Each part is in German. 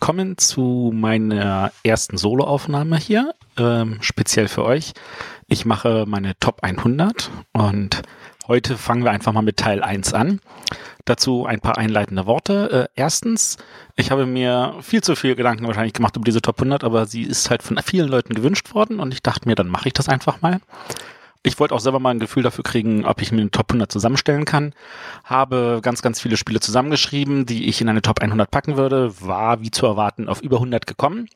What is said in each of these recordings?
willkommen zu meiner ersten Soloaufnahme hier, ähm, speziell für euch. Ich mache meine Top 100 und heute fangen wir einfach mal mit Teil 1 an. Dazu ein paar einleitende Worte. Äh, erstens, ich habe mir viel zu viel Gedanken wahrscheinlich gemacht über diese Top 100, aber sie ist halt von vielen Leuten gewünscht worden und ich dachte mir, dann mache ich das einfach mal. Ich wollte auch selber mal ein Gefühl dafür kriegen, ob ich mir eine Top 100 zusammenstellen kann. Habe ganz, ganz viele Spiele zusammengeschrieben, die ich in eine Top 100 packen würde. War, wie zu erwarten, auf über 100 gekommen.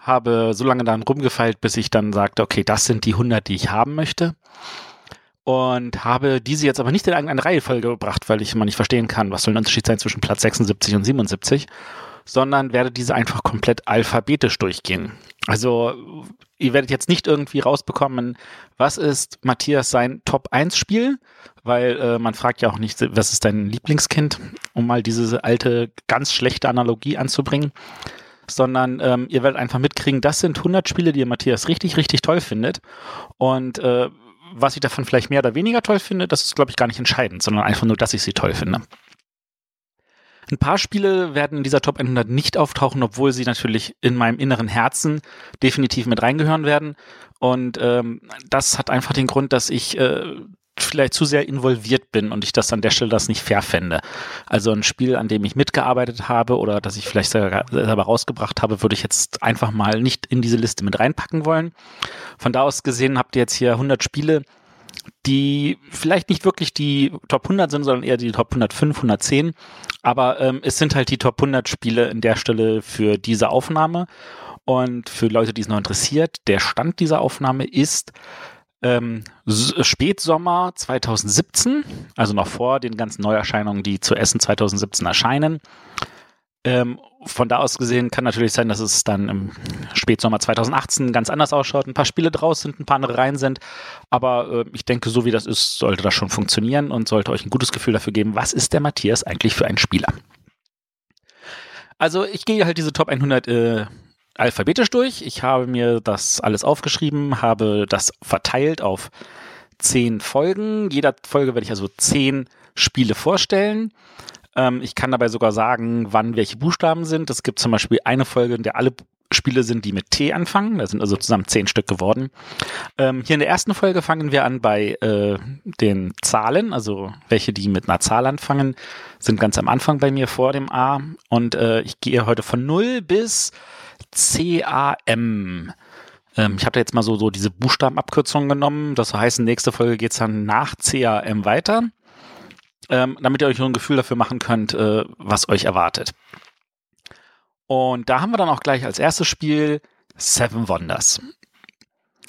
Habe so lange dann rumgefeilt, bis ich dann sagte, okay, das sind die 100, die ich haben möchte. Und habe diese jetzt aber nicht in irgendeine Reihenfolge gebracht, weil ich immer nicht verstehen kann, was soll der Unterschied sein zwischen Platz 76 und 77 sondern werde diese einfach komplett alphabetisch durchgehen. Also ihr werdet jetzt nicht irgendwie rausbekommen, was ist Matthias sein Top 1 Spiel, weil äh, man fragt ja auch nicht, was ist dein Lieblingskind, um mal diese alte, ganz schlechte Analogie anzubringen, sondern ähm, ihr werdet einfach mitkriegen, das sind 100 Spiele, die ihr Matthias richtig, richtig toll findet und äh, was ich davon vielleicht mehr oder weniger toll finde, das ist, glaube ich, gar nicht entscheidend, sondern einfach nur, dass ich sie toll finde. Ein paar Spiele werden in dieser Top 100 nicht auftauchen, obwohl sie natürlich in meinem inneren Herzen definitiv mit reingehören werden. Und ähm, das hat einfach den Grund, dass ich äh, vielleicht zu sehr involviert bin und ich das an der Stelle das nicht fair fände. Also ein Spiel, an dem ich mitgearbeitet habe oder das ich vielleicht selber rausgebracht habe, würde ich jetzt einfach mal nicht in diese Liste mit reinpacken wollen. Von da aus gesehen habt ihr jetzt hier 100 Spiele, die vielleicht nicht wirklich die Top 100 sind, sondern eher die Top 105, 110. Aber ähm, es sind halt die Top 100 Spiele in der Stelle für diese Aufnahme. Und für Leute, die es noch interessiert, der Stand dieser Aufnahme ist ähm, Spätsommer 2017, also noch vor den ganzen Neuerscheinungen, die zu Essen 2017 erscheinen. Ähm, von da aus gesehen kann natürlich sein, dass es dann im Spätsommer 2018 ganz anders ausschaut, ein paar Spiele draus sind, ein paar andere rein sind. Aber äh, ich denke, so wie das ist, sollte das schon funktionieren und sollte euch ein gutes Gefühl dafür geben, was ist der Matthias eigentlich für ein Spieler. Also ich gehe halt diese Top 100 äh, alphabetisch durch. Ich habe mir das alles aufgeschrieben, habe das verteilt auf zehn Folgen. Jeder Folge werde ich also zehn Spiele vorstellen. Ähm, ich kann dabei sogar sagen, wann welche Buchstaben sind. Es gibt zum Beispiel eine Folge, in der alle Spiele sind, die mit T anfangen. Da sind also zusammen zehn Stück geworden. Ähm, hier in der ersten Folge fangen wir an bei äh, den Zahlen, also welche, die mit einer Zahl anfangen, sind ganz am Anfang bei mir vor dem A. Und äh, ich gehe heute von 0 bis CAM. Ähm, ich habe da jetzt mal so, so diese Buchstabenabkürzungen genommen. Das heißt, nächste Folge geht's dann nach CAM weiter ähm, damit ihr euch ein Gefühl dafür machen könnt, äh, was euch erwartet. Und da haben wir dann auch gleich als erstes Spiel Seven Wonders.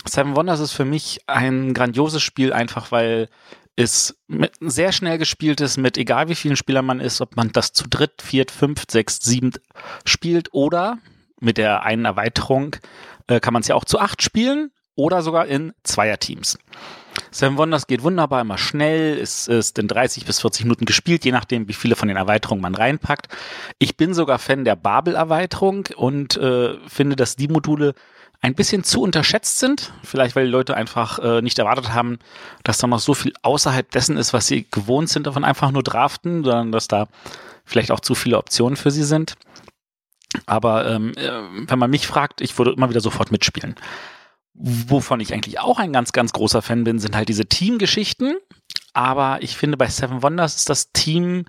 Seven Wonders ist für mich ein grandioses Spiel, einfach weil es sehr schnell gespielt ist, mit egal wie vielen Spielern man ist, ob man das zu dritt, viert, fünft, sechs, sieben spielt oder mit der einen Erweiterung äh, kann man es ja auch zu acht spielen oder sogar in Zweierteams. Seven Wonders geht wunderbar, immer schnell, ist, ist in 30 bis 40 Minuten gespielt, je nachdem, wie viele von den Erweiterungen man reinpackt. Ich bin sogar Fan der Babel-Erweiterung und äh, finde, dass die Module ein bisschen zu unterschätzt sind. Vielleicht, weil die Leute einfach äh, nicht erwartet haben, dass da noch so viel außerhalb dessen ist, was sie gewohnt sind, davon einfach nur draften, sondern dass da vielleicht auch zu viele Optionen für sie sind. Aber ähm, äh, wenn man mich fragt, ich würde immer wieder sofort mitspielen. Wovon ich eigentlich auch ein ganz, ganz großer Fan bin, sind halt diese Teamgeschichten. Aber ich finde, bei Seven Wonders ist das Team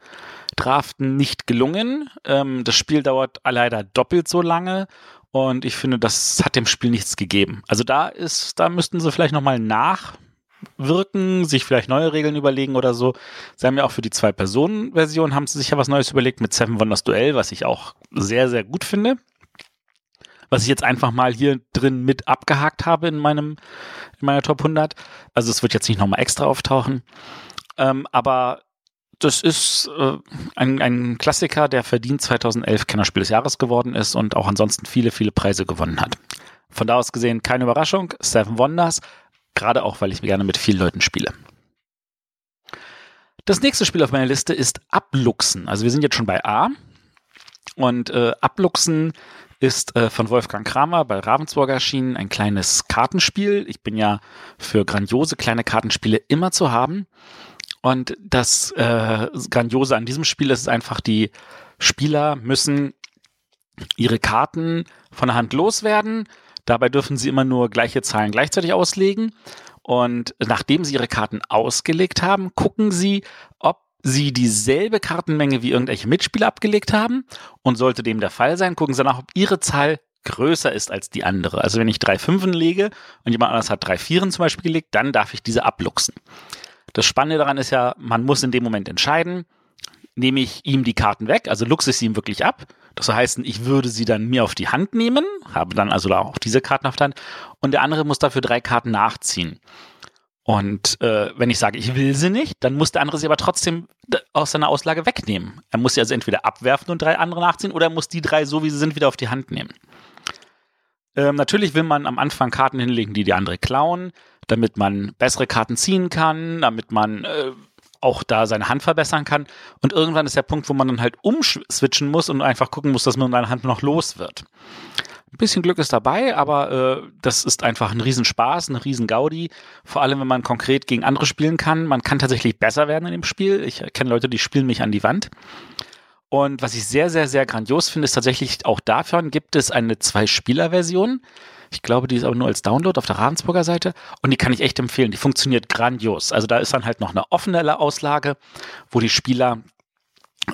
Draften nicht gelungen. Ähm, das Spiel dauert leider doppelt so lange und ich finde, das hat dem Spiel nichts gegeben. Also da ist, da müssten sie vielleicht nochmal nachwirken, sich vielleicht neue Regeln überlegen oder so. Sie haben ja auch für die Zwei-Personen-Version haben sie sich ja was Neues überlegt mit Seven Wonders Duell, was ich auch sehr, sehr gut finde was ich jetzt einfach mal hier drin mit abgehakt habe in meinem in meiner Top 100. Also es wird jetzt nicht nochmal extra auftauchen. Ähm, aber das ist äh, ein, ein Klassiker, der verdient 2011 Kennerspiel des Jahres geworden ist und auch ansonsten viele, viele Preise gewonnen hat. Von da aus gesehen keine Überraschung, Seven Wonders, gerade auch, weil ich gerne mit vielen Leuten spiele. Das nächste Spiel auf meiner Liste ist Abluchsen. Also wir sind jetzt schon bei A. Und äh, Abluchsen ist äh, von Wolfgang Kramer bei Ravensburg erschienen, ein kleines Kartenspiel. Ich bin ja für grandiose kleine Kartenspiele immer zu haben. Und das äh, Grandiose an diesem Spiel ist einfach, die Spieler müssen ihre Karten von der Hand loswerden. Dabei dürfen sie immer nur gleiche Zahlen gleichzeitig auslegen. Und nachdem sie ihre Karten ausgelegt haben, gucken sie, ob sie dieselbe Kartenmenge wie irgendwelche Mitspieler abgelegt haben. Und sollte dem der Fall sein, gucken sie nach, ob ihre Zahl größer ist als die andere. Also wenn ich drei Fünfen lege und jemand anderes hat drei Vieren zum Beispiel gelegt, dann darf ich diese abluchsen. Das Spannende daran ist ja, man muss in dem Moment entscheiden, nehme ich ihm die Karten weg, also luchse ich sie ihm wirklich ab. Das heißt, ich würde sie dann mir auf die Hand nehmen, habe dann also auch diese Karten auf der Hand und der andere muss dafür drei Karten nachziehen. Und äh, wenn ich sage, ich will sie nicht, dann muss der andere sie aber trotzdem aus seiner Auslage wegnehmen. Er muss sie also entweder abwerfen und drei andere nachziehen oder er muss die drei, so wie sie sind, wieder auf die Hand nehmen. Ähm, natürlich will man am Anfang Karten hinlegen, die die andere klauen, damit man bessere Karten ziehen kann, damit man äh, auch da seine Hand verbessern kann. Und irgendwann ist der Punkt, wo man dann halt umswitchen muss und einfach gucken muss, dass man seine Hand noch los wird. Ein bisschen Glück ist dabei, aber äh, das ist einfach ein Riesenspaß, eine Riesengaudi. Vor allem, wenn man konkret gegen andere spielen kann. Man kann tatsächlich besser werden in dem Spiel. Ich kenne Leute, die spielen mich an die Wand. Und was ich sehr, sehr, sehr grandios finde, ist tatsächlich auch davon gibt es eine Zwei-Spieler-Version. Ich glaube, die ist aber nur als Download auf der Ravensburger Seite und die kann ich echt empfehlen. Die funktioniert grandios. Also da ist dann halt noch eine offene Auslage, wo die Spieler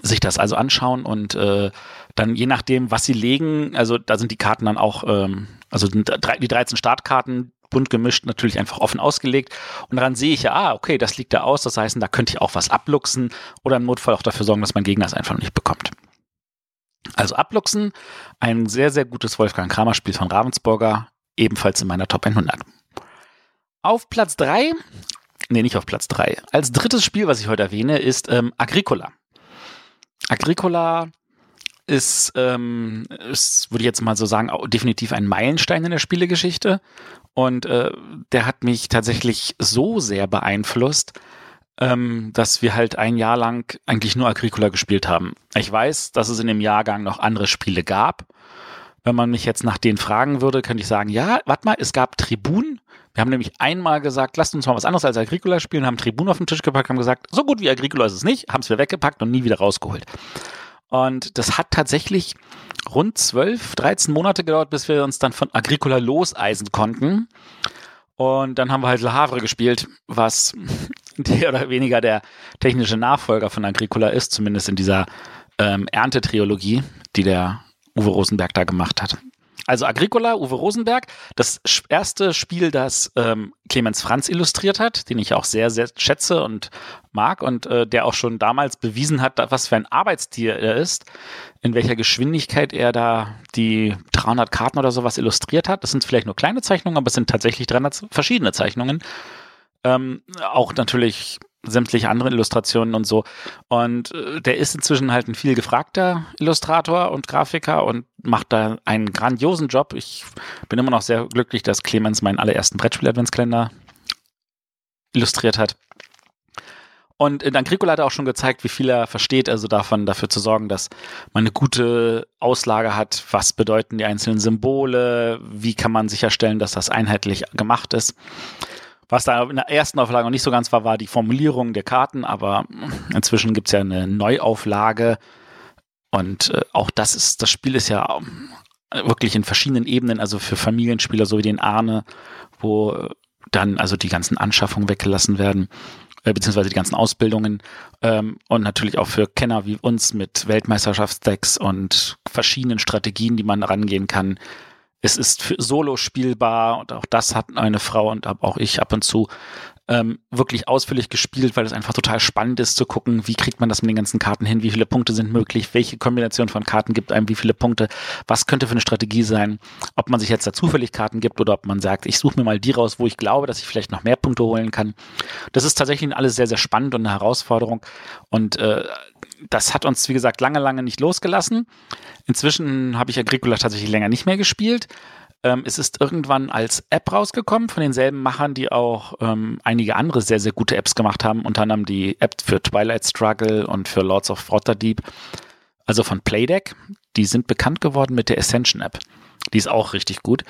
sich das also anschauen und äh, dann je nachdem, was sie legen, also da sind die Karten dann auch, ähm, also die 13 Startkarten, bunt gemischt, natürlich einfach offen ausgelegt. Und daran sehe ich ja, ah, okay, das liegt da aus. Das heißt, da könnte ich auch was abluchsen oder im Notfall auch dafür sorgen, dass mein Gegner es einfach nicht bekommt. Also Abluchsen, ein sehr, sehr gutes Wolfgang Kramer Spiel von Ravensburger, ebenfalls in meiner Top 100. Auf Platz 3, nee, nicht auf Platz 3, als drittes Spiel, was ich heute erwähne, ist ähm, Agricola. Agricola ist, ähm, ist, würde ich jetzt mal so sagen, definitiv ein Meilenstein in der Spielegeschichte. Und äh, der hat mich tatsächlich so sehr beeinflusst, ähm, dass wir halt ein Jahr lang eigentlich nur Agricola gespielt haben. Ich weiß, dass es in dem Jahrgang noch andere Spiele gab. Wenn man mich jetzt nach denen fragen würde, könnte ich sagen, ja, warte mal, es gab Tribun. Wir haben nämlich einmal gesagt, lasst uns mal was anderes als Agricola spielen, haben Tribun auf den Tisch gepackt, haben gesagt, so gut wie Agricola ist es nicht, haben es wieder weggepackt und nie wieder rausgeholt. Und das hat tatsächlich rund 12, 13 Monate gedauert, bis wir uns dann von Agricola loseisen konnten. Und dann haben wir halt Le Havre gespielt, was mehr oder weniger der technische Nachfolger von Agricola ist, zumindest in dieser ähm, Erntetriologie, die der Uwe Rosenberg da gemacht hat. Also Agricola, Uwe Rosenberg, das erste Spiel, das ähm, Clemens Franz illustriert hat, den ich auch sehr, sehr schätze und mag und äh, der auch schon damals bewiesen hat, was für ein Arbeitstier er ist, in welcher Geschwindigkeit er da die 300 Karten oder sowas illustriert hat. Das sind vielleicht nur kleine Zeichnungen, aber es sind tatsächlich 300 verschiedene Zeichnungen. Ähm, auch natürlich sämtliche andere Illustrationen und so. Und äh, der ist inzwischen halt ein viel gefragter Illustrator und Grafiker und macht da einen grandiosen Job. Ich bin immer noch sehr glücklich, dass Clemens meinen allerersten Brettspiel-Adventskalender illustriert hat. Und in Agricola hat er auch schon gezeigt, wie viel er versteht, also davon dafür zu sorgen, dass man eine gute Auslage hat. Was bedeuten die einzelnen Symbole? Wie kann man sicherstellen, dass das einheitlich gemacht ist? Was da in der ersten Auflage noch nicht so ganz war, war die Formulierung der Karten, aber inzwischen gibt es ja eine Neuauflage. Und äh, auch das ist, das Spiel ist ja äh, wirklich in verschiedenen Ebenen, also für Familienspieler, so wie den Arne, wo äh, dann also die ganzen Anschaffungen weggelassen werden, äh, beziehungsweise die ganzen Ausbildungen ähm, und natürlich auch für Kenner wie uns mit Weltmeisterschaftsdecks und verschiedenen Strategien, die man rangehen kann, es ist solo spielbar und auch das hat eine Frau und auch ich ab und zu ähm, wirklich ausführlich gespielt, weil es einfach total spannend ist zu gucken, wie kriegt man das mit den ganzen Karten hin, wie viele Punkte sind möglich, welche Kombination von Karten gibt einem wie viele Punkte, was könnte für eine Strategie sein, ob man sich jetzt da zufällig Karten gibt oder ob man sagt, ich suche mir mal die raus, wo ich glaube, dass ich vielleicht noch mehr Punkte holen kann. Das ist tatsächlich alles sehr, sehr spannend und eine Herausforderung und äh, das hat uns, wie gesagt, lange, lange nicht losgelassen. Inzwischen habe ich Agricola tatsächlich länger nicht mehr gespielt. Ähm, es ist irgendwann als App rausgekommen von denselben Machern, die auch ähm, einige andere sehr, sehr gute Apps gemacht haben, unter anderem die App für Twilight Struggle und für Lords of Waterdeep, also von Playdeck. Die sind bekannt geworden mit der Ascension App. Die ist auch richtig gut.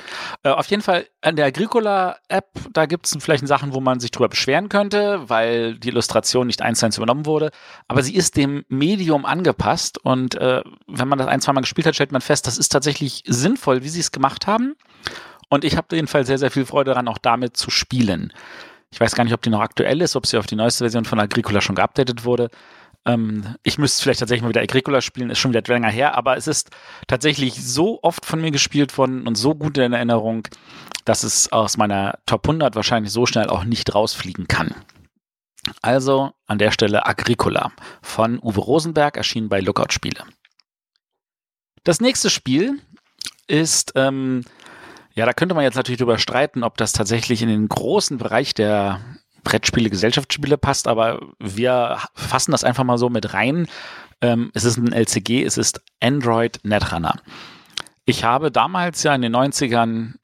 Äh, auf jeden Fall an der Agricola-App, da gibt es vielleicht Sachen, wo man sich drüber beschweren könnte, weil die Illustration nicht eins zu eins übernommen wurde. Aber sie ist dem Medium angepasst und äh, wenn man das ein, zwei Mal gespielt hat, stellt man fest, das ist tatsächlich sinnvoll, wie sie es gemacht haben. Und ich habe auf jeden Fall sehr, sehr viel Freude daran, auch damit zu spielen. Ich weiß gar nicht, ob die noch aktuell ist, ob sie auf die neueste Version von Agricola schon geupdatet wurde. Ähm, ich müsste vielleicht tatsächlich mal wieder Agricola spielen, ist schon wieder länger her, aber es ist tatsächlich so oft von mir gespielt worden und so gut in Erinnerung, dass es aus meiner Top 100 wahrscheinlich so schnell auch nicht rausfliegen kann. Also an der Stelle Agricola von Uwe Rosenberg, erschienen bei Lookout Spiele. Das nächste Spiel ist, ähm, ja, da könnte man jetzt natürlich drüber streiten, ob das tatsächlich in den großen Bereich der Brettspiele, Gesellschaftsspiele passt, aber wir fassen das einfach mal so mit rein. Ähm, es ist ein LCG, es ist Android Netrunner. Ich habe damals ja in den 90ern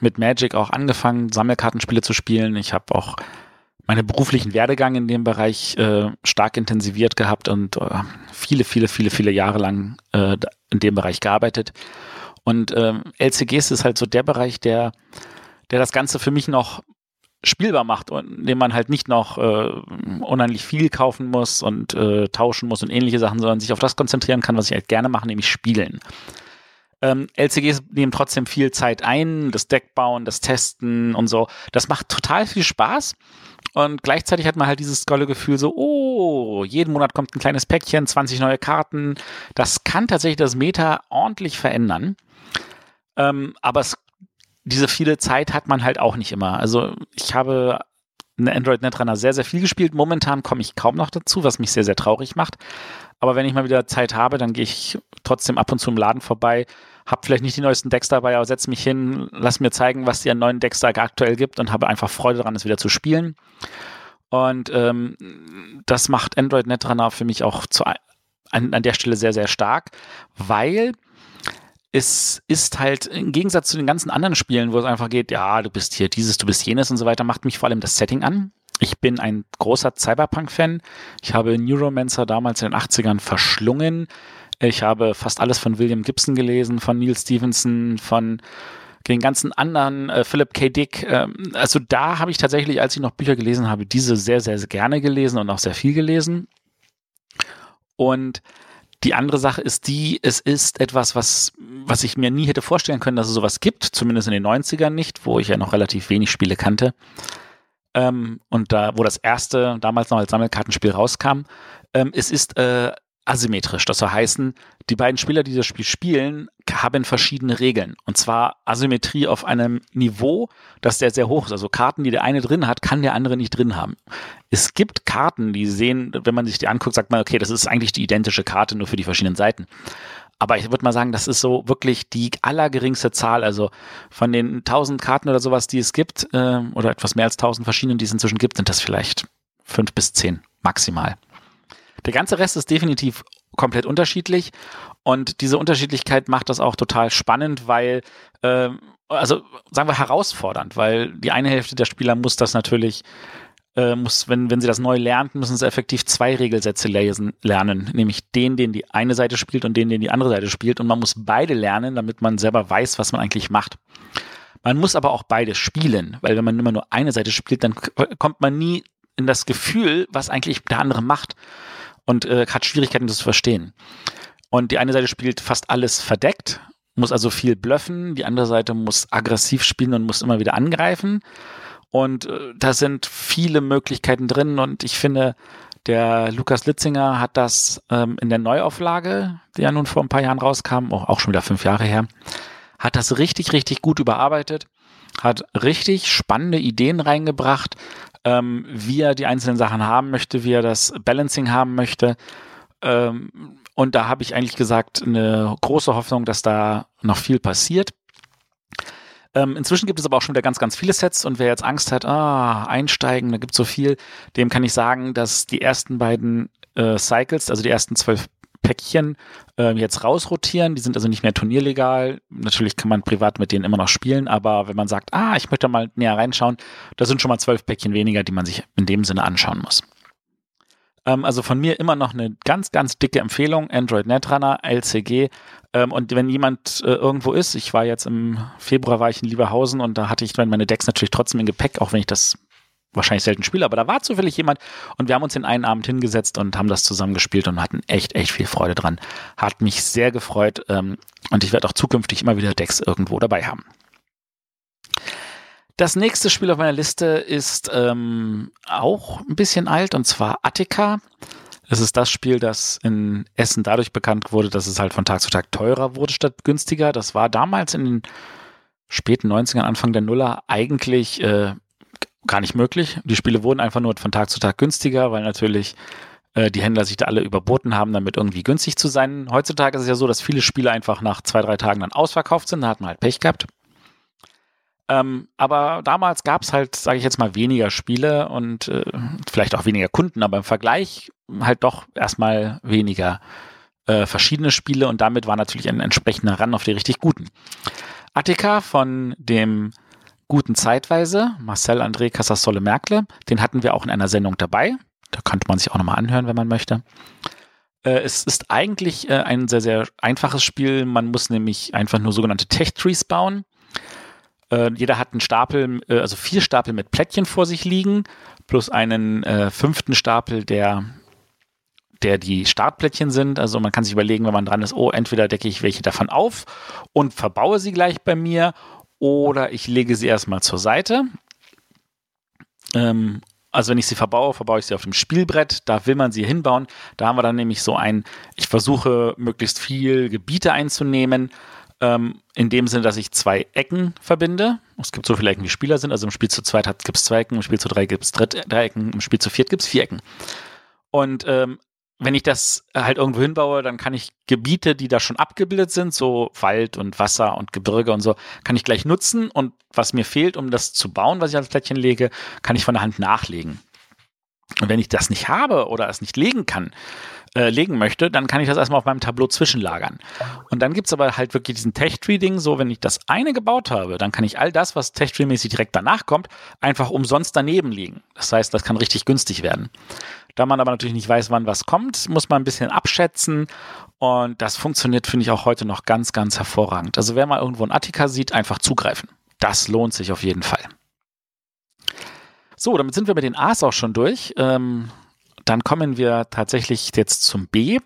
mit Magic auch angefangen, Sammelkartenspiele zu spielen. Ich habe auch meine beruflichen Werdegang in dem Bereich äh, stark intensiviert gehabt und äh, viele, viele, viele, viele Jahre lang äh, in dem Bereich gearbeitet. Und ähm, LCGs ist halt so der Bereich, der, der das Ganze für mich noch spielbar macht und indem man halt nicht noch äh, unheimlich viel kaufen muss und äh, tauschen muss und ähnliche Sachen, sondern sich auf das konzentrieren kann, was ich halt gerne mache, nämlich spielen. Ähm, LCGs nehmen trotzdem viel Zeit ein, das Deck bauen, das Testen und so. Das macht total viel Spaß. Und gleichzeitig hat man halt dieses tolle Gefühl so, oh, jeden Monat kommt ein kleines Päckchen, 20 neue Karten. Das kann tatsächlich das Meta ordentlich verändern. Ähm, aber es diese viele Zeit hat man halt auch nicht immer. Also ich habe eine Android Netrunner sehr, sehr viel gespielt. Momentan komme ich kaum noch dazu, was mich sehr, sehr traurig macht. Aber wenn ich mal wieder Zeit habe, dann gehe ich trotzdem ab und zu im Laden vorbei, habe vielleicht nicht die neuesten Decks dabei, aber setze mich hin, lass mir zeigen, was die an neuen Decks da aktuell gibt und habe einfach Freude daran, es wieder zu spielen. Und ähm, das macht Android Netrunner für mich auch zu, an, an der Stelle sehr, sehr stark, weil es ist halt im Gegensatz zu den ganzen anderen Spielen, wo es einfach geht, ja, du bist hier dieses, du bist jenes und so weiter, macht mich vor allem das Setting an. Ich bin ein großer Cyberpunk-Fan. Ich habe Neuromancer damals in den 80ern verschlungen. Ich habe fast alles von William Gibson gelesen, von Neil Stevenson, von den ganzen anderen, äh, Philip K. Dick. Ähm, also da habe ich tatsächlich, als ich noch Bücher gelesen habe, diese sehr, sehr, sehr gerne gelesen und auch sehr viel gelesen. Und die andere Sache ist die, es ist etwas, was, was ich mir nie hätte vorstellen können, dass es sowas gibt, zumindest in den 90ern nicht, wo ich ja noch relativ wenig Spiele kannte. Ähm, und da, wo das erste damals noch als Sammelkartenspiel rauskam, ähm, es ist äh, asymmetrisch. Das soll heißen, die beiden Spieler, die das Spiel spielen, haben verschiedene Regeln. Und zwar Asymmetrie auf einem Niveau, das sehr, sehr hoch ist. Also Karten, die der eine drin hat, kann der andere nicht drin haben. Es gibt Karten, die sehen, wenn man sich die anguckt, sagt man, okay, das ist eigentlich die identische Karte, nur für die verschiedenen Seiten. Aber ich würde mal sagen, das ist so wirklich die allergeringste Zahl. Also von den 1000 Karten oder sowas, die es gibt, äh, oder etwas mehr als 1000 verschiedenen, die es inzwischen gibt, sind das vielleicht fünf bis zehn maximal. Der ganze Rest ist definitiv komplett unterschiedlich und diese Unterschiedlichkeit macht das auch total spannend, weil, äh, also sagen wir herausfordernd, weil die eine Hälfte der Spieler muss das natürlich äh, muss, wenn, wenn sie das neu lernt, müssen sie effektiv zwei Regelsätze lesen, lernen, nämlich den, den die eine Seite spielt und den, den die andere Seite spielt. Und man muss beide lernen, damit man selber weiß, was man eigentlich macht. Man muss aber auch beide spielen, weil wenn man immer nur eine Seite spielt, dann kommt man nie in das Gefühl, was eigentlich der andere macht und äh, hat Schwierigkeiten, das zu verstehen. Und die eine Seite spielt fast alles verdeckt, muss also viel bluffen, die andere Seite muss aggressiv spielen und muss immer wieder angreifen. Und äh, da sind viele Möglichkeiten drin und ich finde, der Lukas Litzinger hat das ähm, in der Neuauflage, die ja nun vor ein paar Jahren rauskam, auch, auch schon wieder fünf Jahre her, hat das richtig, richtig gut überarbeitet, hat richtig spannende Ideen reingebracht, ähm, wie er die einzelnen Sachen haben möchte, wie er das Balancing haben möchte. Ähm, und da habe ich eigentlich gesagt, eine große Hoffnung, dass da noch viel passiert. Ähm, inzwischen gibt es aber auch schon wieder ganz, ganz viele Sets und wer jetzt Angst hat, ah, einsteigen, da gibt es so viel, dem kann ich sagen, dass die ersten beiden äh, Cycles, also die ersten zwölf Päckchen äh, jetzt rausrotieren. Die sind also nicht mehr turnierlegal. Natürlich kann man privat mit denen immer noch spielen, aber wenn man sagt, ah, ich möchte mal näher reinschauen, da sind schon mal zwölf Päckchen weniger, die man sich in dem Sinne anschauen muss. Ähm, also von mir immer noch eine ganz, ganz dicke Empfehlung. Android Netrunner, LCG. Ähm, und wenn jemand äh, irgendwo ist, ich war jetzt im Februar war ich in Lieberhausen und da hatte ich meine Decks natürlich trotzdem im Gepäck, auch wenn ich das wahrscheinlich selten spiele, aber da war zufällig jemand und wir haben uns den einen Abend hingesetzt und haben das zusammen gespielt und hatten echt, echt viel Freude dran. Hat mich sehr gefreut ähm, und ich werde auch zukünftig immer wieder Decks irgendwo dabei haben. Das nächste Spiel auf meiner Liste ist ähm, auch ein bisschen alt und zwar Attica. Es ist das Spiel, das in Essen dadurch bekannt wurde, dass es halt von Tag zu Tag teurer wurde statt günstiger. Das war damals in den späten 90ern, Anfang der Nuller eigentlich äh, gar nicht möglich. Die Spiele wurden einfach nur von Tag zu Tag günstiger, weil natürlich äh, die Händler sich da alle überboten haben, damit irgendwie günstig zu sein. Heutzutage ist es ja so, dass viele Spiele einfach nach zwei, drei Tagen dann ausverkauft sind. Da hat man halt Pech gehabt. Ähm, aber damals gab es halt, sage ich jetzt mal, weniger Spiele und äh, vielleicht auch weniger Kunden, aber im Vergleich halt doch erstmal weniger äh, verschiedene Spiele und damit war natürlich ein entsprechender Ran auf die richtig guten. Attica von dem guten Zeitweise, Marcel André Casasolle Merkle, den hatten wir auch in einer Sendung dabei. Da könnte man sich auch nochmal anhören, wenn man möchte. Äh, es ist eigentlich äh, ein sehr, sehr einfaches Spiel. Man muss nämlich einfach nur sogenannte Tech-Trees bauen. Äh, jeder hat einen Stapel, äh, also vier Stapel mit Plättchen vor sich liegen, plus einen äh, fünften Stapel, der der die Startplättchen sind. Also man kann sich überlegen, wenn man dran ist, oh, entweder decke ich welche davon auf und verbaue sie gleich bei mir oder ich lege sie erstmal zur Seite. Ähm, also wenn ich sie verbaue, verbaue ich sie auf dem Spielbrett. Da will man sie hinbauen. Da haben wir dann nämlich so ein, ich versuche möglichst viel Gebiete einzunehmen ähm, in dem Sinne, dass ich zwei Ecken verbinde. Es gibt so viele Ecken, wie Spieler sind. Also im Spiel zu zweit gibt es zwei Ecken, im Spiel zu drei gibt es drei Ecken, im Spiel zu viert gibt es vier Ecken. Und ähm, wenn ich das halt irgendwo hinbaue, dann kann ich Gebiete, die da schon abgebildet sind, so Wald und Wasser und Gebirge und so, kann ich gleich nutzen. Und was mir fehlt, um das zu bauen, was ich als Plättchen lege, kann ich von der Hand nachlegen. Und wenn ich das nicht habe oder es nicht legen kann, äh, legen möchte, dann kann ich das erstmal auf meinem Tableau zwischenlagern. Und dann gibt es aber halt wirklich diesen Tech-Tree-Ding, so wenn ich das eine gebaut habe, dann kann ich all das, was Tech-Tree-mäßig direkt danach kommt, einfach umsonst daneben legen. Das heißt, das kann richtig günstig werden. Da man aber natürlich nicht weiß, wann was kommt, muss man ein bisschen abschätzen. Und das funktioniert, finde ich, auch heute noch ganz, ganz hervorragend. Also wer mal irgendwo ein Attika sieht, einfach zugreifen. Das lohnt sich auf jeden Fall. So, damit sind wir mit den A's auch schon durch. Ähm, dann kommen wir tatsächlich jetzt zum B.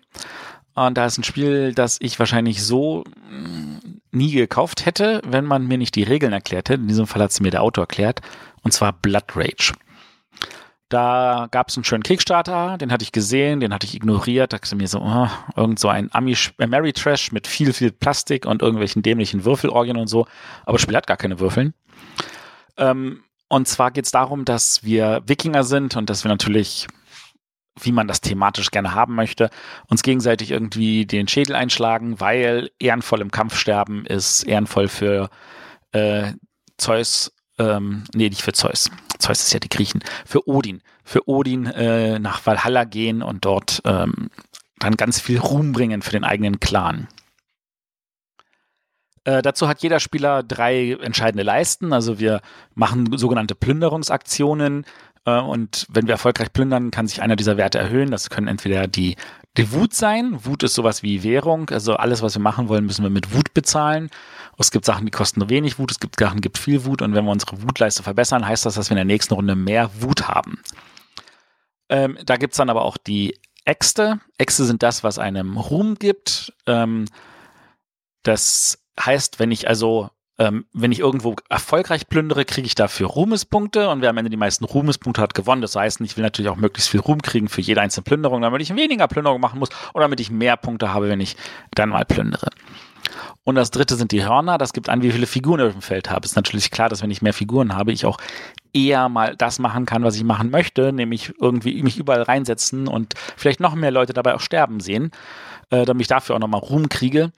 Und da ist ein Spiel, das ich wahrscheinlich so mm, nie gekauft hätte, wenn man mir nicht die Regeln erklärt hätte. In diesem Fall hat sie mir der Autor erklärt. Und zwar Blood Rage. Da gab es einen schönen Kickstarter, den hatte ich gesehen, den hatte ich ignoriert. Da dachte mir so, oh, irgend so ein äh, Mary Trash mit viel, viel Plastik und irgendwelchen dämlichen Würfelorgien und so. Aber das Spiel hat gar keine Würfeln. Ähm, und zwar geht es darum, dass wir Wikinger sind und dass wir natürlich wie man das thematisch gerne haben möchte, uns gegenseitig irgendwie den Schädel einschlagen, weil ehrenvoll im Kampf sterben ist ehrenvoll für äh, Zeus, ähm, nee, nicht für Zeus. Zeus ist ja die Griechen. Für Odin. Für Odin äh, nach Valhalla gehen und dort ähm, dann ganz viel Ruhm bringen für den eigenen Clan. Äh, dazu hat jeder Spieler drei entscheidende Leisten. Also wir machen sogenannte Plünderungsaktionen, und wenn wir erfolgreich plündern, kann sich einer dieser Werte erhöhen. Das können entweder die, die Wut sein. Wut ist sowas wie Währung. Also alles, was wir machen wollen, müssen wir mit Wut bezahlen. Es gibt Sachen, die kosten nur wenig Wut. Es gibt Sachen, die gibt viel Wut. Und wenn wir unsere Wutleiste verbessern, heißt das, dass wir in der nächsten Runde mehr Wut haben. Ähm, da gibt es dann aber auch die Äxte. Äxte sind das, was einem Ruhm gibt. Ähm, das heißt, wenn ich also ähm, wenn ich irgendwo erfolgreich plündere, kriege ich dafür Ruhmespunkte und wer am Ende die meisten Ruhmespunkte hat, gewonnen. Das heißt, ich will natürlich auch möglichst viel Ruhm kriegen für jede einzelne Plünderung, damit ich weniger Plünderung machen muss oder damit ich mehr Punkte habe, wenn ich dann mal plündere. Und das dritte sind die Hörner. Das gibt an, wie viele Figuren ich auf dem Feld habe. Ist natürlich klar, dass wenn ich mehr Figuren habe, ich auch eher mal das machen kann, was ich machen möchte, nämlich irgendwie mich überall reinsetzen und vielleicht noch mehr Leute dabei auch sterben sehen, äh, damit ich dafür auch nochmal Ruhm kriege.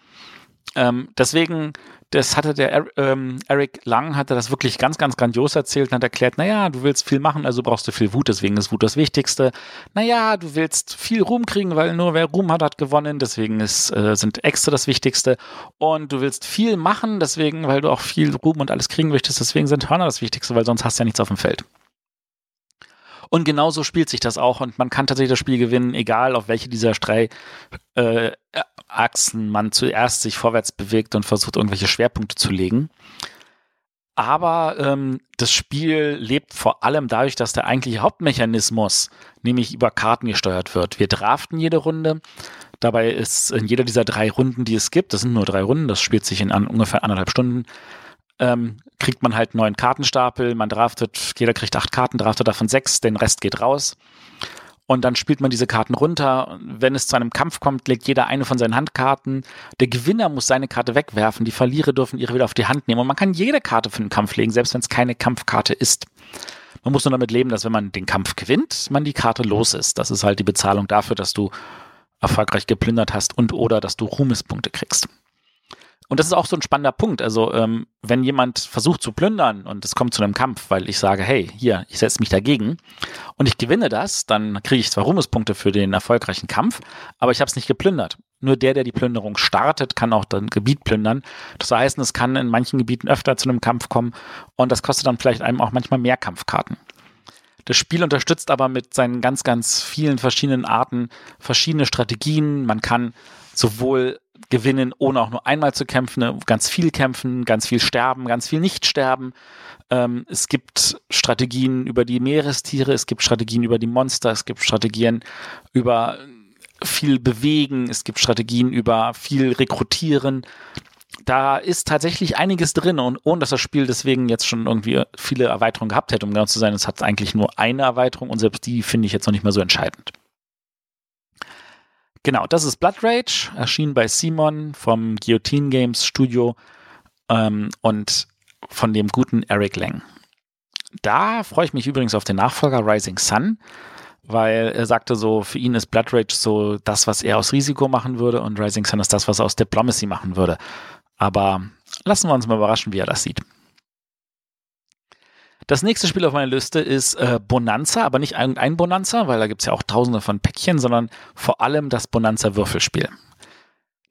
Ähm, deswegen das hatte der ähm, Eric Lang hatte das wirklich ganz, ganz grandios erzählt und hat erklärt, naja, du willst viel machen, also brauchst du viel Wut, deswegen ist Wut das Wichtigste. Naja, du willst viel Ruhm kriegen, weil nur wer Ruhm hat, hat gewonnen, deswegen ist, äh, sind Äxte das Wichtigste. Und du willst viel machen, deswegen, weil du auch viel Ruhm und alles kriegen möchtest, deswegen sind Hörner das Wichtigste, weil sonst hast du ja nichts auf dem Feld. Und genauso spielt sich das auch und man kann tatsächlich das Spiel gewinnen, egal auf welche dieser drei äh, Achsen man zuerst sich vorwärts bewegt und versucht, irgendwelche Schwerpunkte zu legen. Aber ähm, das Spiel lebt vor allem dadurch, dass der eigentliche Hauptmechanismus nämlich über Karten gesteuert wird. Wir draften jede Runde. Dabei ist in jeder dieser drei Runden, die es gibt, das sind nur drei Runden, das spielt sich in an, ungefähr anderthalb Stunden, ähm, kriegt man halt einen neuen Kartenstapel. Man draftet, jeder kriegt acht Karten, draftet davon sechs, den Rest geht raus. Und dann spielt man diese Karten runter. Wenn es zu einem Kampf kommt, legt jeder eine von seinen Handkarten. Der Gewinner muss seine Karte wegwerfen. Die Verlierer dürfen ihre wieder auf die Hand nehmen. Und man kann jede Karte für den Kampf legen, selbst wenn es keine Kampfkarte ist. Man muss nur damit leben, dass wenn man den Kampf gewinnt, man die Karte los ist. Das ist halt die Bezahlung dafür, dass du erfolgreich geplündert hast und oder dass du Ruhmespunkte kriegst. Und das ist auch so ein spannender Punkt. Also, ähm, wenn jemand versucht zu plündern und es kommt zu einem Kampf, weil ich sage, hey, hier, ich setze mich dagegen und ich gewinne das, dann kriege ich zwar Ruhmespunkte für den erfolgreichen Kampf, aber ich habe es nicht geplündert. Nur der, der die Plünderung startet, kann auch dann Gebiet plündern. Das heißt, es kann in manchen Gebieten öfter zu einem Kampf kommen und das kostet dann vielleicht einem auch manchmal mehr Kampfkarten. Das Spiel unterstützt aber mit seinen ganz, ganz vielen verschiedenen Arten verschiedene Strategien. Man kann sowohl gewinnen, ohne auch nur einmal zu kämpfen, ne? ganz viel kämpfen, ganz viel sterben, ganz viel nicht sterben. Ähm, es gibt Strategien über die Meerestiere, es gibt Strategien über die Monster, es gibt Strategien über viel bewegen, es gibt Strategien über viel rekrutieren. Da ist tatsächlich einiges drin und ohne dass das Spiel deswegen jetzt schon irgendwie viele Erweiterungen gehabt hätte, um genau zu sein, es hat eigentlich nur eine Erweiterung und selbst die finde ich jetzt noch nicht mehr so entscheidend. Genau, das ist Blood Rage, erschienen bei Simon vom Guillotine Games Studio ähm, und von dem guten Eric Lang. Da freue ich mich übrigens auf den Nachfolger Rising Sun, weil er sagte so, für ihn ist Blood Rage so das, was er aus Risiko machen würde und Rising Sun ist das, was er aus Diplomacy machen würde. Aber lassen wir uns mal überraschen, wie er das sieht. Das nächste Spiel auf meiner Liste ist äh, Bonanza, aber nicht irgendein Bonanza, weil da gibt es ja auch tausende von Päckchen, sondern vor allem das Bonanza-Würfelspiel.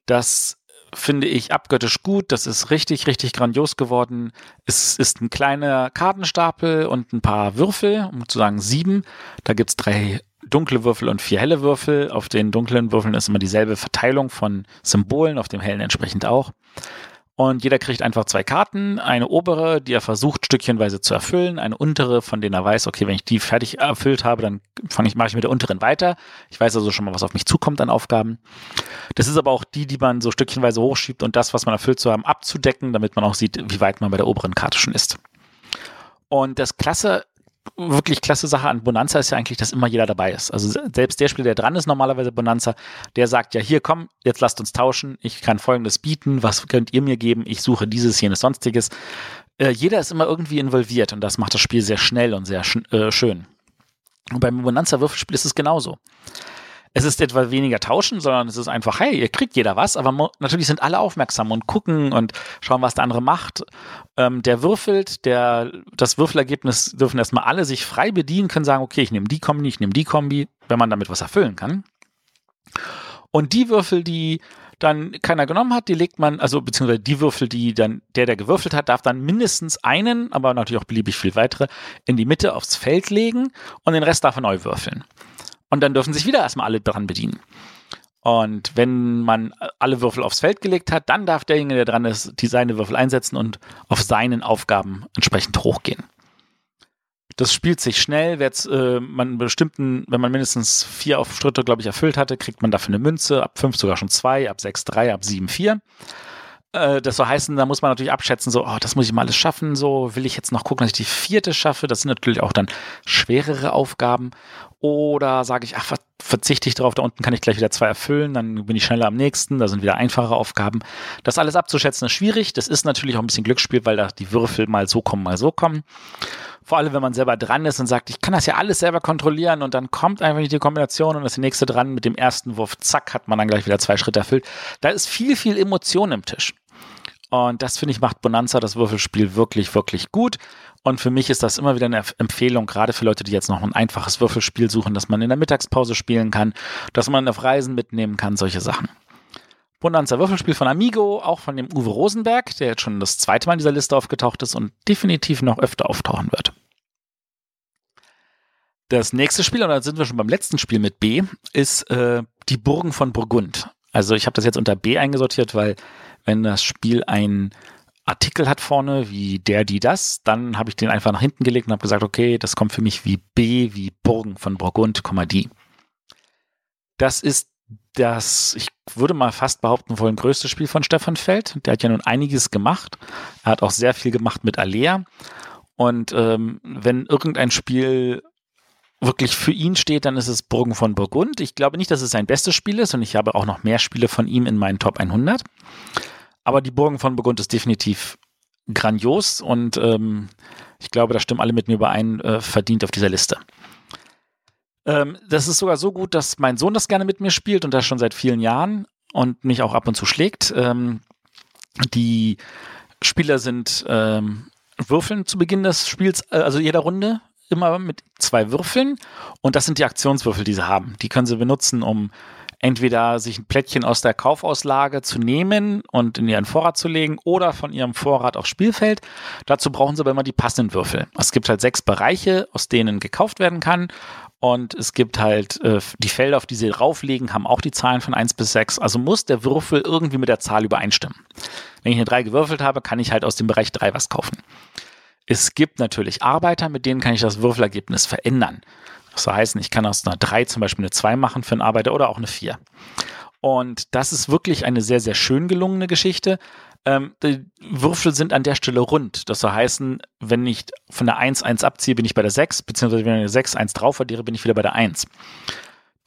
Das finde ich abgöttisch gut. Das ist richtig, richtig grandios geworden. Es ist ein kleiner Kartenstapel und ein paar Würfel, um zu sagen sieben. Da gibt es drei dunkle Würfel und vier helle Würfel. Auf den dunklen Würfeln ist immer dieselbe Verteilung von Symbolen, auf dem hellen entsprechend auch. Und jeder kriegt einfach zwei Karten, eine obere, die er versucht stückchenweise zu erfüllen, eine untere, von denen er weiß, okay, wenn ich die fertig erfüllt habe, dann fange ich, mache ich mit der unteren weiter. Ich weiß also schon mal, was auf mich zukommt an Aufgaben. Das ist aber auch die, die man so stückchenweise hochschiebt und das, was man erfüllt zu haben, abzudecken, damit man auch sieht, wie weit man bei der oberen Karte schon ist. Und das Klasse wirklich klasse Sache an Bonanza ist ja eigentlich, dass immer jeder dabei ist. Also selbst der Spieler, der dran ist, normalerweise Bonanza, der sagt ja, hier komm, jetzt lasst uns tauschen, ich kann folgendes bieten, was könnt ihr mir geben, ich suche dieses, jenes, sonstiges. Äh, jeder ist immer irgendwie involviert und das macht das Spiel sehr schnell und sehr sch äh, schön. Und beim Bonanza-Würfelspiel ist es genauso es ist etwa weniger tauschen, sondern es ist einfach, hey, ihr kriegt jeder was, aber natürlich sind alle aufmerksam und gucken und schauen, was der andere macht. Ähm, der würfelt, der, das Würfelergebnis dürfen erstmal alle sich frei bedienen, können sagen, okay, ich nehme die Kombi, ich nehme die Kombi, wenn man damit was erfüllen kann. Und die Würfel, die dann keiner genommen hat, die legt man, also beziehungsweise die Würfel, die dann der, der gewürfelt hat, darf dann mindestens einen, aber natürlich auch beliebig viel weitere, in die Mitte aufs Feld legen und den Rest darf er neu würfeln. Und dann dürfen sich wieder erstmal alle dran bedienen. Und wenn man alle Würfel aufs Feld gelegt hat, dann darf derjenige, der dran ist, die seine Würfel einsetzen und auf seinen Aufgaben entsprechend hochgehen. Das spielt sich schnell. Äh, man bestimmten, wenn man mindestens vier Aufschritte, glaube ich, erfüllt hatte, kriegt man dafür eine Münze, ab fünf sogar schon zwei, ab sechs drei, ab sieben vier. Äh, das so heißen, da muss man natürlich abschätzen, so, oh, das muss ich mal alles schaffen, so will ich jetzt noch gucken, dass ich die vierte schaffe. Das sind natürlich auch dann schwerere Aufgaben. Oder sage ich, ach, verzichte ich darauf, da unten kann ich gleich wieder zwei erfüllen, dann bin ich schneller am nächsten, da sind wieder einfache Aufgaben. Das alles abzuschätzen ist schwierig. Das ist natürlich auch ein bisschen Glücksspiel, weil da die Würfel mal so kommen, mal so kommen. Vor allem, wenn man selber dran ist und sagt, ich kann das ja alles selber kontrollieren und dann kommt einfach nicht die Kombination und ist die nächste dran mit dem ersten Wurf, zack, hat man dann gleich wieder zwei Schritte erfüllt. Da ist viel, viel Emotion im Tisch. Und das finde ich macht Bonanza das Würfelspiel wirklich, wirklich gut. Und für mich ist das immer wieder eine Empfehlung, gerade für Leute, die jetzt noch ein einfaches Würfelspiel suchen, dass man in der Mittagspause spielen kann, dass man auf Reisen mitnehmen kann, solche Sachen. Bonanza Würfelspiel von Amigo, auch von dem Uwe Rosenberg, der jetzt schon das zweite Mal in dieser Liste aufgetaucht ist und definitiv noch öfter auftauchen wird. Das nächste Spiel, und da sind wir schon beim letzten Spiel mit B, ist äh, die Burgen von Burgund. Also ich habe das jetzt unter B eingesortiert, weil wenn das Spiel ein Artikel hat vorne, wie der, die, das, dann habe ich den einfach nach hinten gelegt und habe gesagt, okay, das kommt für mich wie B, wie Burgen von Burgund, die. Das ist das, ich würde mal fast behaupten wollen, größte Spiel von Stefan Feld. Der hat ja nun einiges gemacht. Er hat auch sehr viel gemacht mit Alea. Und ähm, wenn irgendein Spiel wirklich für ihn steht, dann ist es Burgen von Burgund. Ich glaube nicht, dass es sein bestes Spiel ist und ich habe auch noch mehr Spiele von ihm in meinen Top 100. Aber die Burgen von Burgund ist definitiv grandios und ähm, ich glaube, da stimmen alle mit mir überein, äh, verdient auf dieser Liste. Ähm, das ist sogar so gut, dass mein Sohn das gerne mit mir spielt und das schon seit vielen Jahren und mich auch ab und zu schlägt. Ähm, die Spieler sind ähm, Würfeln zu Beginn des Spiels, äh, also jeder Runde immer mit zwei Würfeln und das sind die Aktionswürfel, die sie haben. Die können sie benutzen, um entweder sich ein Plättchen aus der Kaufauslage zu nehmen und in ihren Vorrat zu legen oder von ihrem Vorrat aufs Spielfeld. Dazu brauchen sie aber immer die passenden Würfel. Es gibt halt sechs Bereiche, aus denen gekauft werden kann. Und es gibt halt äh, die Felder, auf die sie rauflegen, haben auch die Zahlen von 1 bis 6. Also muss der Würfel irgendwie mit der Zahl übereinstimmen. Wenn ich eine 3 gewürfelt habe, kann ich halt aus dem Bereich 3 was kaufen. Es gibt natürlich Arbeiter, mit denen kann ich das Würfelergebnis verändern. Das heißen, ich kann aus einer 3 zum Beispiel eine 2 machen für einen Arbeiter oder auch eine 4. Und das ist wirklich eine sehr, sehr schön gelungene Geschichte. Ähm, die Würfel sind an der Stelle rund. Das soll heißen, wenn ich von der 1 1 abziehe, bin ich bei der 6, beziehungsweise wenn ich eine 6 1 drauf addiere, bin ich wieder bei der 1.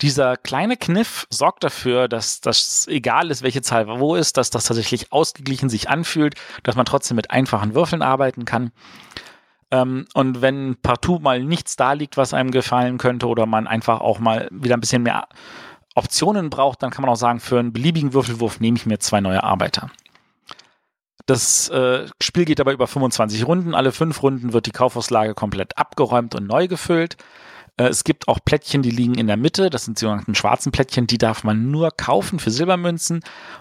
Dieser kleine Kniff sorgt dafür, dass das egal ist, welche Zahl wo ist, dass das tatsächlich ausgeglichen sich anfühlt, dass man trotzdem mit einfachen Würfeln arbeiten kann. Ähm, und wenn partout mal nichts da liegt, was einem gefallen könnte, oder man einfach auch mal wieder ein bisschen mehr Optionen braucht, dann kann man auch sagen, für einen beliebigen Würfelwurf nehme ich mir zwei neue Arbeiter. Das äh, Spiel geht aber über 25 Runden. Alle fünf Runden wird die Kaufauslage komplett abgeräumt und neu gefüllt. Äh, es gibt auch Plättchen, die liegen in der Mitte. Das sind die sogenannten schwarzen Plättchen. Die darf man nur kaufen für Silbermünzen.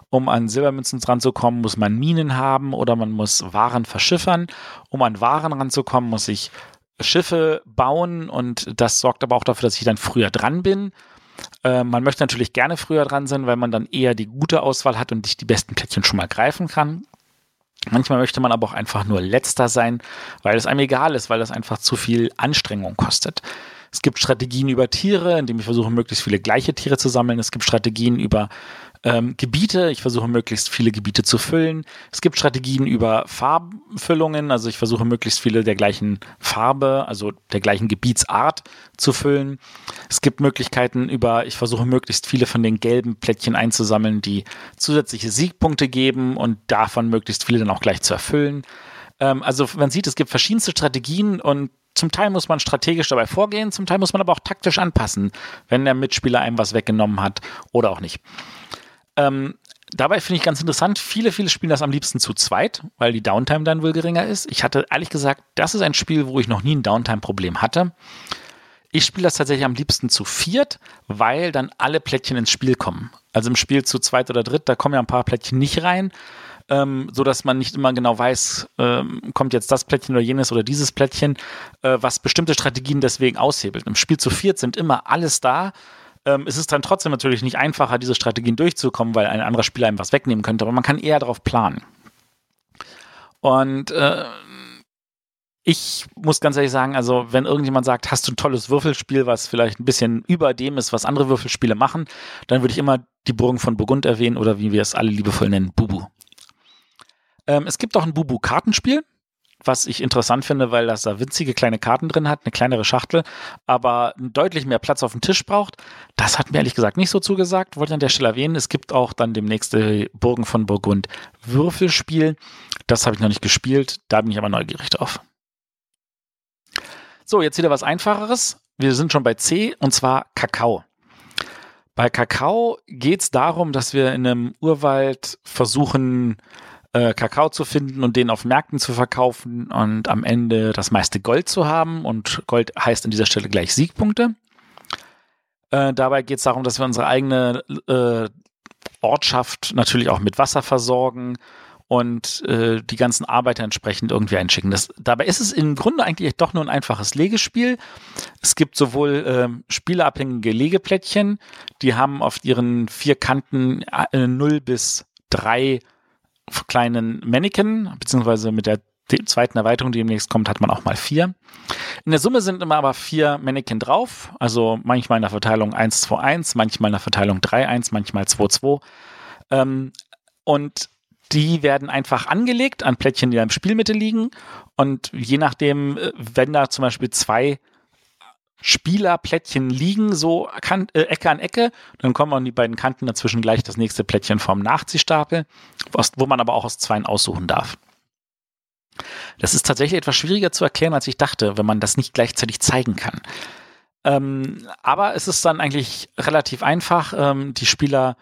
Um an Silbermünzen ranzukommen, muss man Minen haben oder man muss Waren verschiffern. Um an Waren ranzukommen, muss ich Schiffe bauen und das sorgt aber auch dafür, dass ich dann früher dran bin. Äh, man möchte natürlich gerne früher dran sein, weil man dann eher die gute Auswahl hat und sich die besten Plättchen schon mal greifen kann. Manchmal möchte man aber auch einfach nur letzter sein, weil es einem egal ist, weil es einfach zu viel Anstrengung kostet. Es gibt Strategien über Tiere, indem ich versuche, möglichst viele gleiche Tiere zu sammeln. Es gibt Strategien über ähm, Gebiete. Ich versuche möglichst viele Gebiete zu füllen. Es gibt Strategien über Farbfüllungen. Also ich versuche möglichst viele der gleichen Farbe, also der gleichen Gebietsart zu füllen. Es gibt Möglichkeiten über, ich versuche möglichst viele von den gelben Plättchen einzusammeln, die zusätzliche Siegpunkte geben und davon möglichst viele dann auch gleich zu erfüllen. Ähm, also man sieht, es gibt verschiedenste Strategien und zum Teil muss man strategisch dabei vorgehen, zum Teil muss man aber auch taktisch anpassen, wenn der Mitspieler einem was weggenommen hat oder auch nicht. Ähm, dabei finde ich ganz interessant, viele, viele spielen das am liebsten zu zweit, weil die Downtime dann wohl geringer ist. Ich hatte ehrlich gesagt, das ist ein Spiel, wo ich noch nie ein Downtime-Problem hatte. Ich spiele das tatsächlich am liebsten zu viert, weil dann alle Plättchen ins Spiel kommen. Also im Spiel zu zweit oder dritt, da kommen ja ein paar Plättchen nicht rein ähm, so dass man nicht immer genau weiß, ähm, kommt jetzt das Plättchen oder jenes oder dieses Plättchen, äh, was bestimmte Strategien deswegen aushebelt. Im Spiel zu viert sind immer alles da. Ähm, es ist dann trotzdem natürlich nicht einfacher, diese Strategien durchzukommen, weil ein anderer Spieler einem was wegnehmen könnte, aber man kann eher darauf planen. Und äh, ich muss ganz ehrlich sagen, also wenn irgendjemand sagt, hast du ein tolles Würfelspiel, was vielleicht ein bisschen über dem ist, was andere Würfelspiele machen, dann würde ich immer die Burgen von Burgund erwähnen oder wie wir es alle liebevoll nennen, Bubu. Ähm, es gibt auch ein Bubu-Kartenspiel, was ich interessant finde, weil das da winzige kleine Karten drin hat, eine kleinere Schachtel, aber deutlich mehr Platz auf dem Tisch braucht. Das hat mir ehrlich gesagt nicht so zugesagt. Wollte an der Stelle erwähnen. Es gibt auch dann demnächst Burgen von Burgund Würfelspiel. Das habe ich noch nicht gespielt. Da bin ich aber neugierig drauf. So, jetzt wieder was Einfacheres. Wir sind schon bei C und zwar Kakao. Bei Kakao geht es darum, dass wir in einem Urwald versuchen, äh, Kakao zu finden und den auf Märkten zu verkaufen und am Ende das meiste Gold zu haben. Und Gold heißt an dieser Stelle gleich Siegpunkte. Äh, dabei geht es darum, dass wir unsere eigene äh, Ortschaft natürlich auch mit Wasser versorgen und äh, die ganzen Arbeiter entsprechend irgendwie einschicken. Das, dabei ist es im Grunde eigentlich doch nur ein einfaches Legespiel. Es gibt sowohl äh, spielerabhängige Legeplättchen, die haben auf ihren vier Kanten äh, 0 bis 3 kleinen Mannequin, beziehungsweise mit der zweiten Erweiterung, die demnächst kommt, hat man auch mal vier. In der Summe sind immer aber vier Mannequin drauf, also manchmal in der Verteilung 1-2-1, manchmal in der Verteilung 3-1, manchmal 2-2. Ähm, und die werden einfach angelegt an Plättchen, die da im Spielmitte liegen. Und je nachdem, äh, wenn da zum Beispiel zwei Spielerplättchen liegen, so Kant, äh, Ecke an Ecke, dann kommen an die beiden Kanten dazwischen gleich das nächste Plättchen vom Nachziehstapel, wo man aber auch aus zweien aussuchen darf. Das ist tatsächlich etwas schwieriger zu erklären, als ich dachte, wenn man das nicht gleichzeitig zeigen kann. Ähm, aber es ist dann eigentlich relativ einfach. Ähm, die Spieler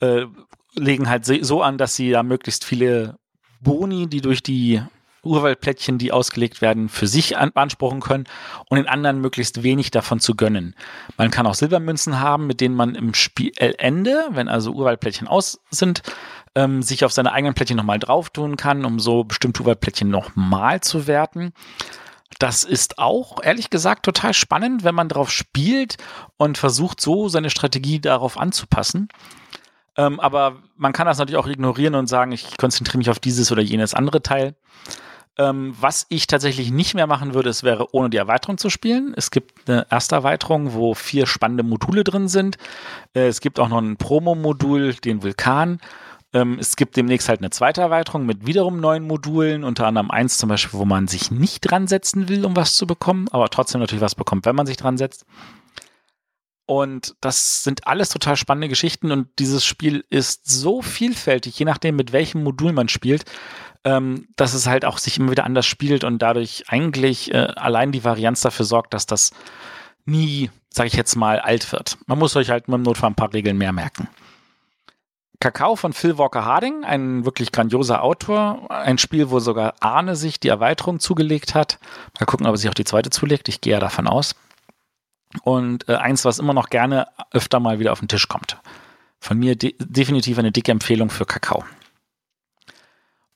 äh, legen halt so an, dass sie da möglichst viele Boni, die durch die Urwaldplättchen, die ausgelegt werden, für sich beanspruchen können und den anderen möglichst wenig davon zu gönnen. Man kann auch Silbermünzen haben, mit denen man im Spielende, wenn also Urwaldplättchen aus sind, ähm, sich auf seine eigenen Plättchen nochmal drauf tun kann, um so bestimmte Urwaldplättchen nochmal zu werten. Das ist auch, ehrlich gesagt, total spannend, wenn man darauf spielt und versucht, so seine Strategie darauf anzupassen. Ähm, aber man kann das natürlich auch ignorieren und sagen, ich konzentriere mich auf dieses oder jenes andere Teil. Ähm, was ich tatsächlich nicht mehr machen würde, es wäre ohne die Erweiterung zu spielen. Es gibt eine erste Erweiterung, wo vier spannende Module drin sind. Äh, es gibt auch noch ein Promo-Modul, den Vulkan. Ähm, es gibt demnächst halt eine zweite Erweiterung mit wiederum neuen Modulen, unter anderem eins zum Beispiel, wo man sich nicht dran setzen will, um was zu bekommen, aber trotzdem natürlich was bekommt, wenn man sich dran setzt. Und das sind alles total spannende Geschichten und dieses Spiel ist so vielfältig, je nachdem, mit welchem Modul man spielt, ähm, dass es halt auch sich immer wieder anders spielt und dadurch eigentlich äh, allein die Varianz dafür sorgt, dass das nie, sag ich jetzt mal, alt wird. Man muss euch halt dem Notfall ein paar Regeln mehr merken. Kakao von Phil Walker Harding, ein wirklich grandioser Autor. Ein Spiel, wo sogar Arne sich die Erweiterung zugelegt hat. Mal gucken, ob er sich auch die zweite zulegt. Ich gehe ja davon aus. Und äh, eins, was immer noch gerne öfter mal wieder auf den Tisch kommt. Von mir de definitiv eine dicke Empfehlung für Kakao.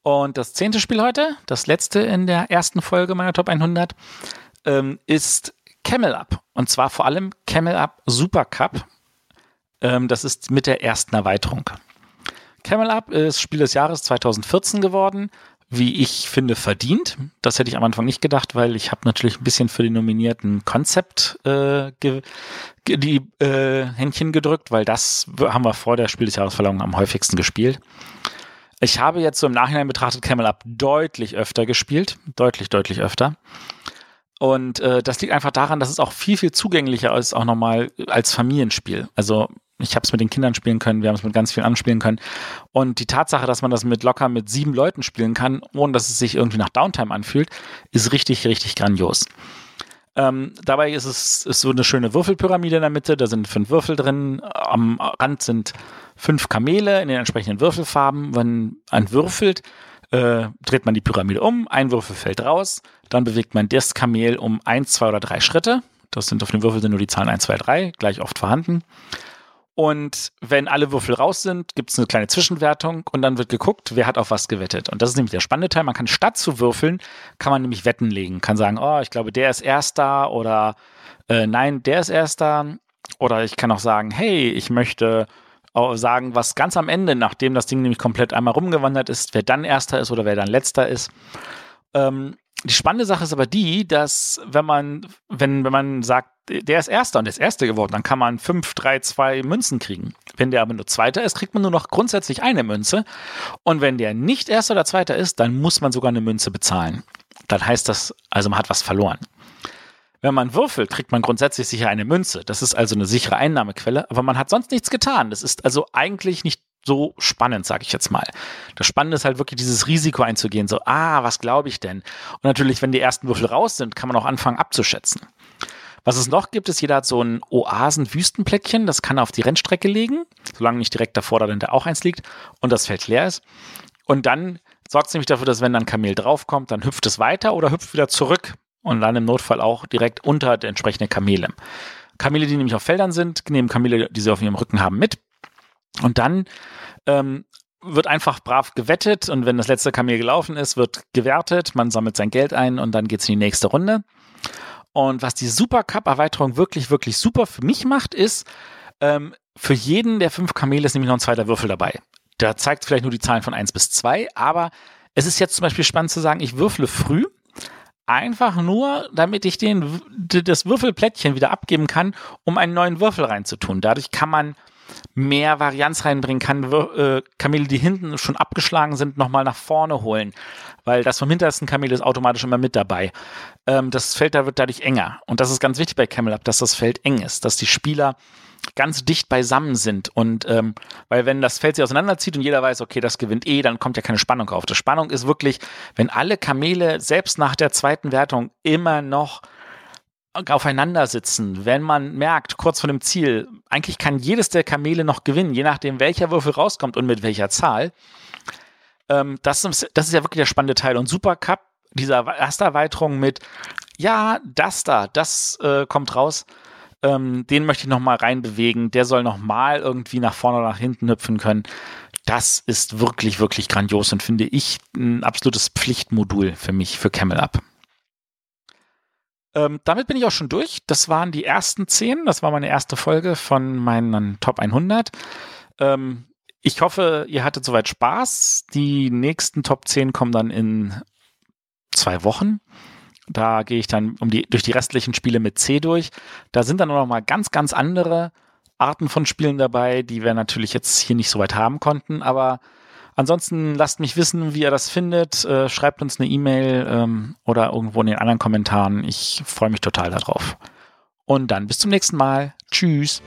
Und das zehnte Spiel heute, das letzte in der ersten Folge meiner Top 100, ähm, ist Camel Up. Und zwar vor allem Camel Up Super Cup. Ähm, das ist mit der ersten Erweiterung. Camel Up ist Spiel des Jahres 2014 geworden wie ich finde, verdient. Das hätte ich am Anfang nicht gedacht, weil ich habe natürlich ein bisschen für die nominierten Konzept äh, die äh, Händchen gedrückt, weil das haben wir vor der Spiel des Jahresverleihung am häufigsten gespielt. Ich habe jetzt so im Nachhinein betrachtet Camel Up deutlich öfter gespielt, deutlich, deutlich öfter. Und äh, das liegt einfach daran, dass es auch viel, viel zugänglicher ist, auch nochmal als Familienspiel. Also ich habe es mit den Kindern spielen können, wir haben es mit ganz vielen anspielen können. Und die Tatsache, dass man das mit locker mit sieben Leuten spielen kann, ohne dass es sich irgendwie nach Downtime anfühlt, ist richtig, richtig grandios. Ähm, dabei ist es ist so eine schöne Würfelpyramide in der Mitte, da sind fünf Würfel drin, am Rand sind fünf Kamele in den entsprechenden Würfelfarben. Wenn ein würfelt, äh, dreht man die Pyramide um, ein Würfel fällt raus, dann bewegt man das Kamel um eins, zwei oder drei Schritte. Das sind auf dem Würfel sind nur die Zahlen 1, 2, 3, gleich oft vorhanden. Und wenn alle Würfel raus sind, gibt es eine kleine Zwischenwertung und dann wird geguckt, wer hat auf was gewettet. Und das ist nämlich der spannende Teil. Man kann statt zu würfeln, kann man nämlich Wetten legen. Kann sagen, oh, ich glaube, der ist erster oder äh, nein, der ist erster. Oder ich kann auch sagen, hey, ich möchte sagen, was ganz am Ende, nachdem das Ding nämlich komplett einmal rumgewandert ist, wer dann erster ist oder wer dann letzter ist. Ähm, die spannende Sache ist aber die, dass wenn man, wenn, wenn man sagt, der ist Erster und der ist Erster geworden, dann kann man fünf, drei, zwei Münzen kriegen. Wenn der aber nur Zweiter ist, kriegt man nur noch grundsätzlich eine Münze. Und wenn der nicht Erster oder Zweiter ist, dann muss man sogar eine Münze bezahlen. Dann heißt das, also man hat was verloren. Wenn man würfelt, kriegt man grundsätzlich sicher eine Münze. Das ist also eine sichere Einnahmequelle, aber man hat sonst nichts getan. Das ist also eigentlich nicht so spannend, sage ich jetzt mal. Das Spannende ist halt wirklich dieses Risiko einzugehen, so, ah, was glaube ich denn? Und natürlich, wenn die ersten Würfel raus sind, kann man auch anfangen abzuschätzen. Was es noch gibt, ist, jeder hat so ein Oasen-Wüstenplättchen, das kann er auf die Rennstrecke legen, solange nicht direkt davor dahinter auch eins liegt und das Feld leer ist. Und dann sorgt es nämlich dafür, dass wenn dann Kamel draufkommt, dann hüpft es weiter oder hüpft wieder zurück und dann im Notfall auch direkt unter der entsprechenden Kamele. Kamele, die nämlich auf Feldern sind, nehmen Kamele, die sie auf ihrem Rücken haben, mit. Und dann ähm, wird einfach brav gewettet und wenn das letzte Kamel gelaufen ist, wird gewertet, man sammelt sein Geld ein und dann geht's in die nächste Runde. Und was die Super Cup-Erweiterung wirklich, wirklich super für mich macht, ist, ähm, für jeden der fünf Kamele ist nämlich noch ein zweiter Würfel dabei. Da zeigt vielleicht nur die Zahlen von eins bis zwei, aber es ist jetzt zum Beispiel spannend zu sagen, ich würfle früh, einfach nur, damit ich den, das Würfelplättchen wieder abgeben kann, um einen neuen Würfel reinzutun. Dadurch kann man mehr Varianz reinbringen, kann äh, Kamele, die hinten schon abgeschlagen sind, nochmal nach vorne holen, weil das vom hintersten Kamel ist automatisch immer mit dabei. Ähm, das Feld da wird dadurch enger und das ist ganz wichtig bei Camel Up, dass das Feld eng ist, dass die Spieler ganz dicht beisammen sind. Und ähm, weil wenn das Feld sich auseinanderzieht und jeder weiß, okay, das gewinnt eh, dann kommt ja keine Spannung auf. Die Spannung ist wirklich, wenn alle Kamele selbst nach der zweiten Wertung immer noch aufeinander sitzen, wenn man merkt, kurz vor dem Ziel, eigentlich kann jedes der Kamele noch gewinnen, je nachdem, welcher Würfel rauskommt und mit welcher Zahl. Ähm, das, ist, das ist ja wirklich der spannende Teil. Und Super Cup, diese erste Erweiterung mit, ja, das da, das äh, kommt raus, ähm, den möchte ich nochmal reinbewegen, der soll nochmal irgendwie nach vorne oder nach hinten hüpfen können. Das ist wirklich, wirklich grandios und finde ich ein absolutes Pflichtmodul für mich, für Camel Up. Ähm, damit bin ich auch schon durch. Das waren die ersten zehn. Das war meine erste Folge von meinen Top 100. Ähm, ich hoffe, ihr hattet soweit Spaß. Die nächsten Top 10 kommen dann in zwei Wochen. Da gehe ich dann um die, durch die restlichen Spiele mit C durch. Da sind dann noch mal ganz, ganz andere Arten von Spielen dabei, die wir natürlich jetzt hier nicht so weit haben konnten. Aber ansonsten lasst mich wissen, wie ihr das findet. Äh, schreibt uns eine E-Mail ähm, oder irgendwo in den anderen Kommentaren. Ich freue mich total darauf. Und dann bis zum nächsten Mal. Tschüss.